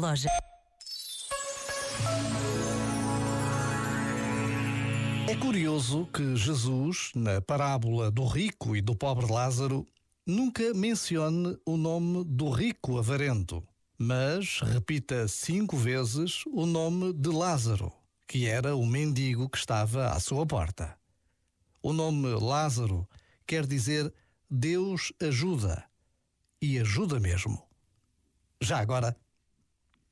loja. É curioso que Jesus, na parábola do rico e do pobre Lázaro, nunca mencione o nome do rico avarento, mas repita cinco vezes o nome de Lázaro, que era o mendigo que estava à sua porta. O nome Lázaro quer dizer Deus ajuda, e ajuda mesmo. Já agora,